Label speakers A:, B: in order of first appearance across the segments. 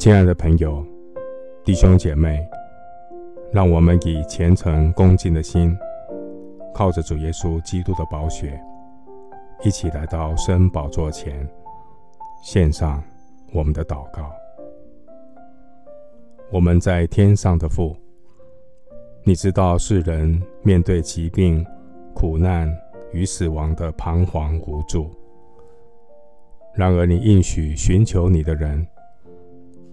A: 亲爱的朋友、弟兄姐妹，让我们以虔诚恭敬的心，靠着主耶稣基督的宝血，一起来到圣宝座前，献上我们的祷告。我们在天上的父，你知道世人面对疾病、苦难与死亡的彷徨无助，然而你应许寻求你的人。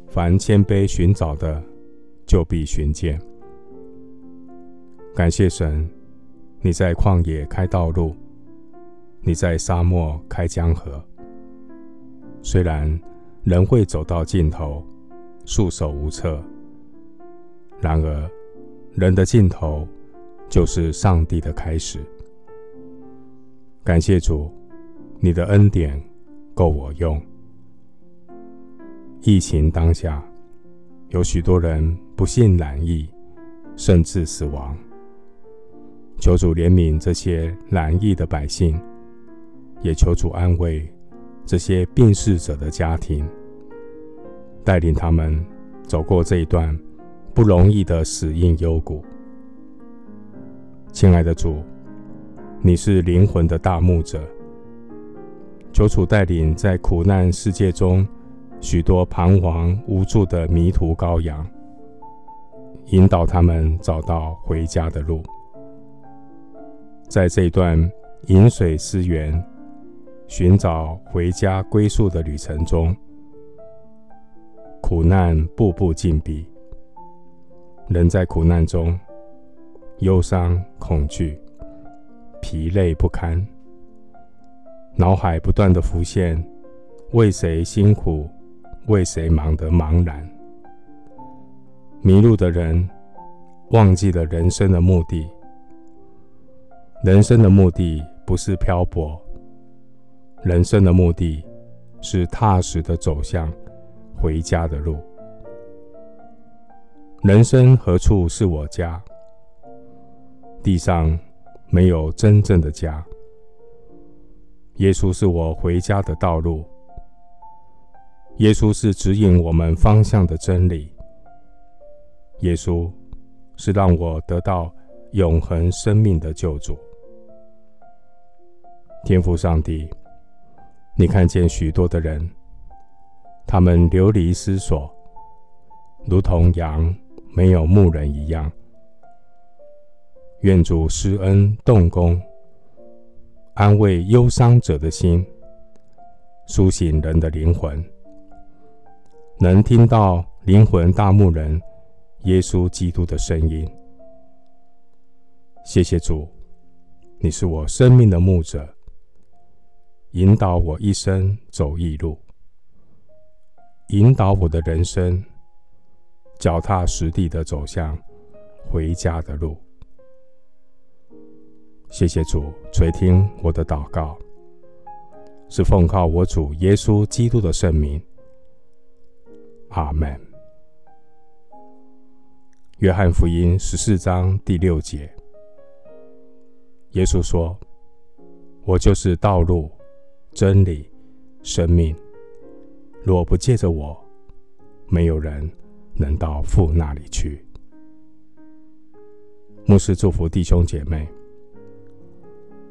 A: 凡谦卑寻找的，就必寻见。感谢神，你在旷野开道路，你在沙漠开江河。虽然人会走到尽头，束手无策，然而人的尽头就是上帝的开始。感谢主，你的恩典够我用。疫情当下，有许多人不幸染疫，甚至死亡。求主怜悯这些染疫的百姓，也求主安慰这些病逝者的家庭，带领他们走过这一段不容易的死荫幽谷。亲爱的主，你是灵魂的大牧者，求主带领在苦难世界中。许多彷徨无助的迷途羔羊，引导他们找到回家的路。在这段饮水思源、寻找回家归宿的旅程中，苦难步步紧逼，人在苦难中忧伤、恐惧、疲累不堪，脑海不断地浮现：为谁辛苦？为谁忙得茫然？迷路的人忘记了人生的目的。人生的目的不是漂泊，人生的目的是踏实的走向回家的路。人生何处是我家？地上没有真正的家。耶稣是我回家的道路。耶稣是指引我们方向的真理。耶稣是让我得到永恒生命的救主。天父上帝，你看见许多的人，他们流离失所，如同羊没有牧人一样。愿主施恩动工，安慰忧伤者的心，苏醒人的灵魂。能听到灵魂大牧人耶稣基督的声音。谢谢主，你是我生命的牧者，引导我一生走义路，引导我的人生脚踏实地的走向回家的路。谢谢主垂听我的祷告，是奉靠我主耶稣基督的圣名。阿门。约翰福音十四章第六节，耶稣说：“我就是道路、真理、生命。若不借着我，没有人能到父那里去。”牧师祝福弟兄姐妹。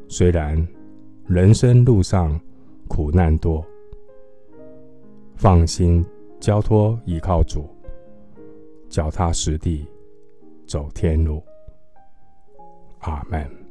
A: 虽然人生路上苦难多，放心。交托依靠主，脚踏实地走天路。阿门。